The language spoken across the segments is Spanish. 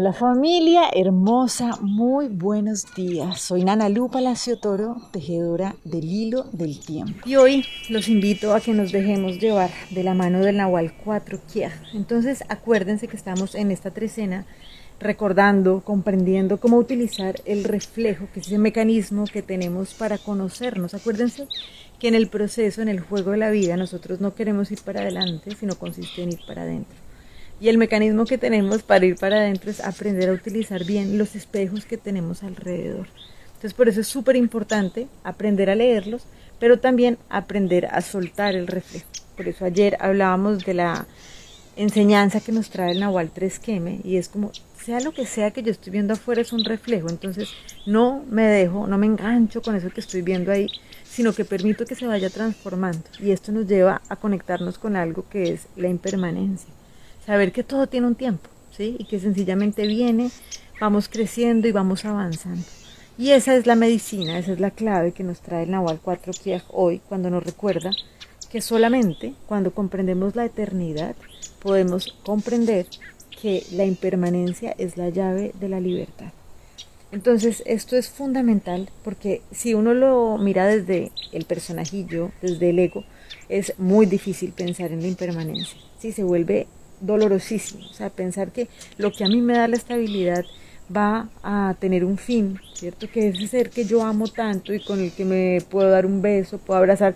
Hola familia hermosa, muy buenos días. Soy Nana Lu Palacio Toro, tejedora del hilo del tiempo. Y hoy los invito a que nos dejemos llevar de la mano del Nahual 4 Kia. Entonces acuérdense que estamos en esta trecena recordando, comprendiendo cómo utilizar el reflejo, que es ese mecanismo que tenemos para conocernos. Acuérdense que en el proceso, en el juego de la vida, nosotros no queremos ir para adelante, sino consiste en ir para adentro. Y el mecanismo que tenemos para ir para adentro es aprender a utilizar bien los espejos que tenemos alrededor. Entonces por eso es súper importante aprender a leerlos, pero también aprender a soltar el reflejo. Por eso ayer hablábamos de la enseñanza que nos trae el Nahual 3 Keme y es como, sea lo que sea que yo estoy viendo afuera es un reflejo, entonces no me dejo, no me engancho con eso que estoy viendo ahí, sino que permito que se vaya transformando y esto nos lleva a conectarnos con algo que es la impermanencia saber que todo tiene un tiempo, ¿sí? Y que sencillamente viene, vamos creciendo y vamos avanzando. Y esa es la medicina, esa es la clave que nos trae el Nahual 4 Kiaj hoy, cuando nos recuerda que solamente cuando comprendemos la eternidad podemos comprender que la impermanencia es la llave de la libertad. Entonces, esto es fundamental porque si uno lo mira desde el personajillo, desde el ego, es muy difícil pensar en la impermanencia. Si se vuelve dolorosísimo. O sea, pensar que lo que a mí me da la estabilidad va a tener un fin, ¿cierto? Que ese ser que yo amo tanto y con el que me puedo dar un beso, puedo abrazar,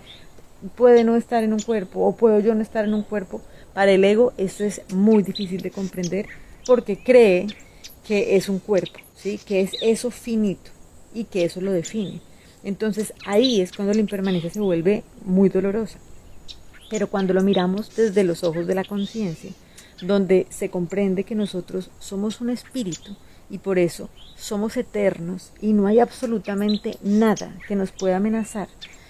puede no estar en un cuerpo o puedo yo no estar en un cuerpo. Para el ego esto es muy difícil de comprender porque cree que es un cuerpo, ¿sí? Que es eso finito y que eso lo define. Entonces ahí es cuando la impermanencia se vuelve muy dolorosa. Pero cuando lo miramos desde los ojos de la conciencia, donde se comprende que nosotros somos un espíritu y por eso somos eternos y no hay absolutamente nada que nos pueda amenazar.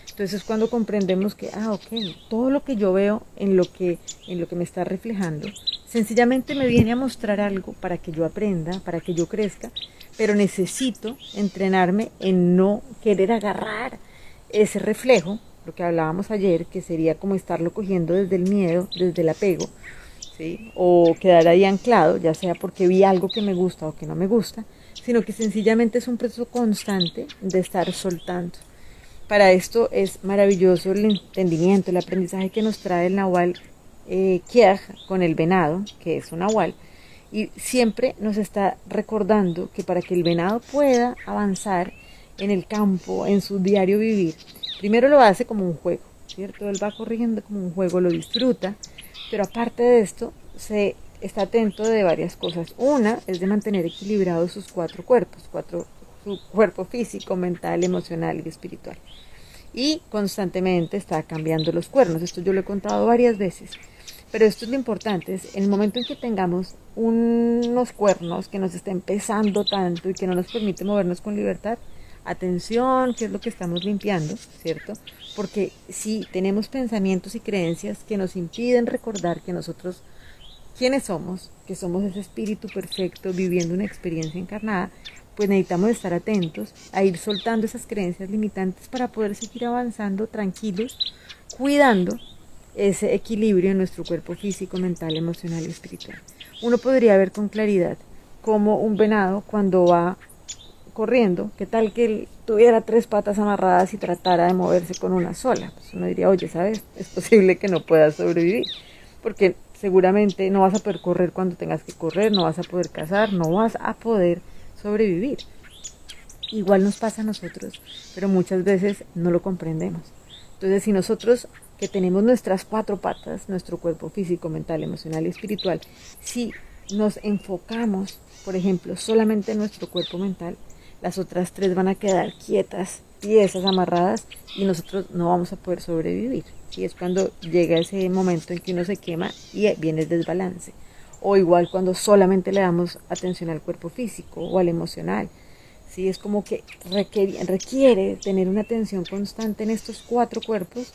Entonces es cuando comprendemos que, ah, ok, todo lo que yo veo en lo que, en lo que me está reflejando, sencillamente me viene a mostrar algo para que yo aprenda, para que yo crezca, pero necesito entrenarme en no querer agarrar ese reflejo, lo que hablábamos ayer, que sería como estarlo cogiendo desde el miedo, desde el apego, o quedar ahí anclado, ya sea porque vi algo que me gusta o que no me gusta, sino que sencillamente es un proceso constante de estar soltando. Para esto es maravilloso el entendimiento, el aprendizaje que nos trae el Nahual eh, con el venado, que es un Nahual, y siempre nos está recordando que para que el venado pueda avanzar en el campo, en su diario vivir, primero lo hace como un juego, ¿cierto? Él va corriendo como un juego, lo disfruta, pero aparte de esto, se está atento de varias cosas. Una es de mantener equilibrados sus cuatro cuerpos, cuatro, su cuerpo físico, mental, emocional y espiritual. Y constantemente está cambiando los cuernos. Esto yo lo he contado varias veces. Pero esto es lo importante, es el momento en que tengamos unos cuernos que nos estén pesando tanto y que no nos permite movernos con libertad, atención, qué es lo que estamos limpiando, ¿cierto? Porque si tenemos pensamientos y creencias que nos impiden recordar que nosotros, ¿quiénes somos? Que somos ese espíritu perfecto viviendo una experiencia encarnada, pues necesitamos estar atentos a ir soltando esas creencias limitantes para poder seguir avanzando tranquilos, cuidando ese equilibrio en nuestro cuerpo físico, mental, emocional y espiritual. Uno podría ver con claridad cómo un venado cuando va corriendo, ¿qué tal que él tuviera tres patas amarradas y tratara de moverse con una sola? Pues uno diría, oye, ¿sabes? Es posible que no puedas sobrevivir, porque seguramente no vas a poder correr cuando tengas que correr, no vas a poder cazar, no vas a poder sobrevivir. Igual nos pasa a nosotros, pero muchas veces no lo comprendemos. Entonces, si nosotros que tenemos nuestras cuatro patas, nuestro cuerpo físico, mental, emocional y espiritual, si nos enfocamos, por ejemplo, solamente en nuestro cuerpo mental, las otras tres van a quedar quietas, piezas amarradas y nosotros no vamos a poder sobrevivir. Y es cuando llega ese momento en que uno se quema y viene el desbalance. O igual cuando solamente le damos atención al cuerpo físico o al emocional. ¿sí? Es como que requiere, requiere tener una atención constante en estos cuatro cuerpos,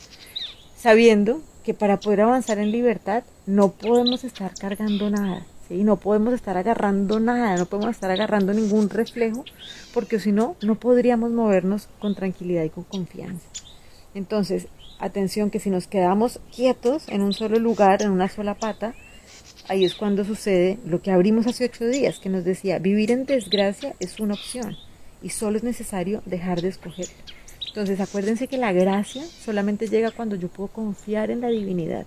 sabiendo que para poder avanzar en libertad no podemos estar cargando nada. Y no podemos estar agarrando nada, no podemos estar agarrando ningún reflejo, porque si no, no podríamos movernos con tranquilidad y con confianza. Entonces, atención que si nos quedamos quietos en un solo lugar, en una sola pata, ahí es cuando sucede lo que abrimos hace ocho días, que nos decía, vivir en desgracia es una opción y solo es necesario dejar de escoger. Entonces acuérdense que la gracia solamente llega cuando yo puedo confiar en la divinidad.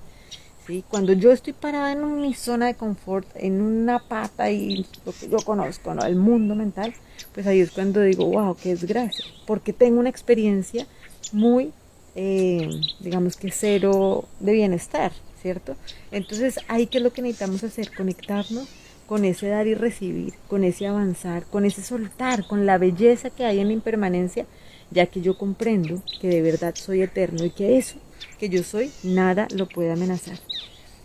¿Sí? Cuando yo estoy parada en mi zona de confort, en una pata y lo que yo conozco, ¿no? el mundo mental, pues ahí es cuando digo, wow, qué desgracia, porque tengo una experiencia muy, eh, digamos que cero de bienestar, ¿cierto? Entonces ahí que es lo que necesitamos hacer, conectarnos con ese dar y recibir, con ese avanzar, con ese soltar, con la belleza que hay en la impermanencia, ya que yo comprendo que de verdad soy eterno y que eso que yo soy, nada lo puede amenazar.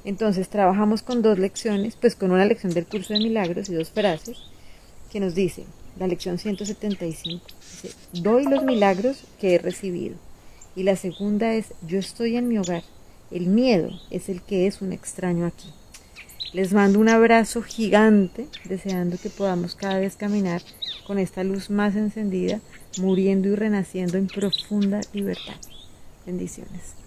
Entonces trabajamos con dos lecciones, pues con una lección del curso de milagros y dos frases que nos dice, la lección 175, dice, doy los milagros que he recibido. Y la segunda es, yo estoy en mi hogar, el miedo es el que es un extraño aquí. Les mando un abrazo gigante, deseando que podamos cada vez caminar con esta luz más encendida, muriendo y renaciendo en profunda libertad. Bendiciones.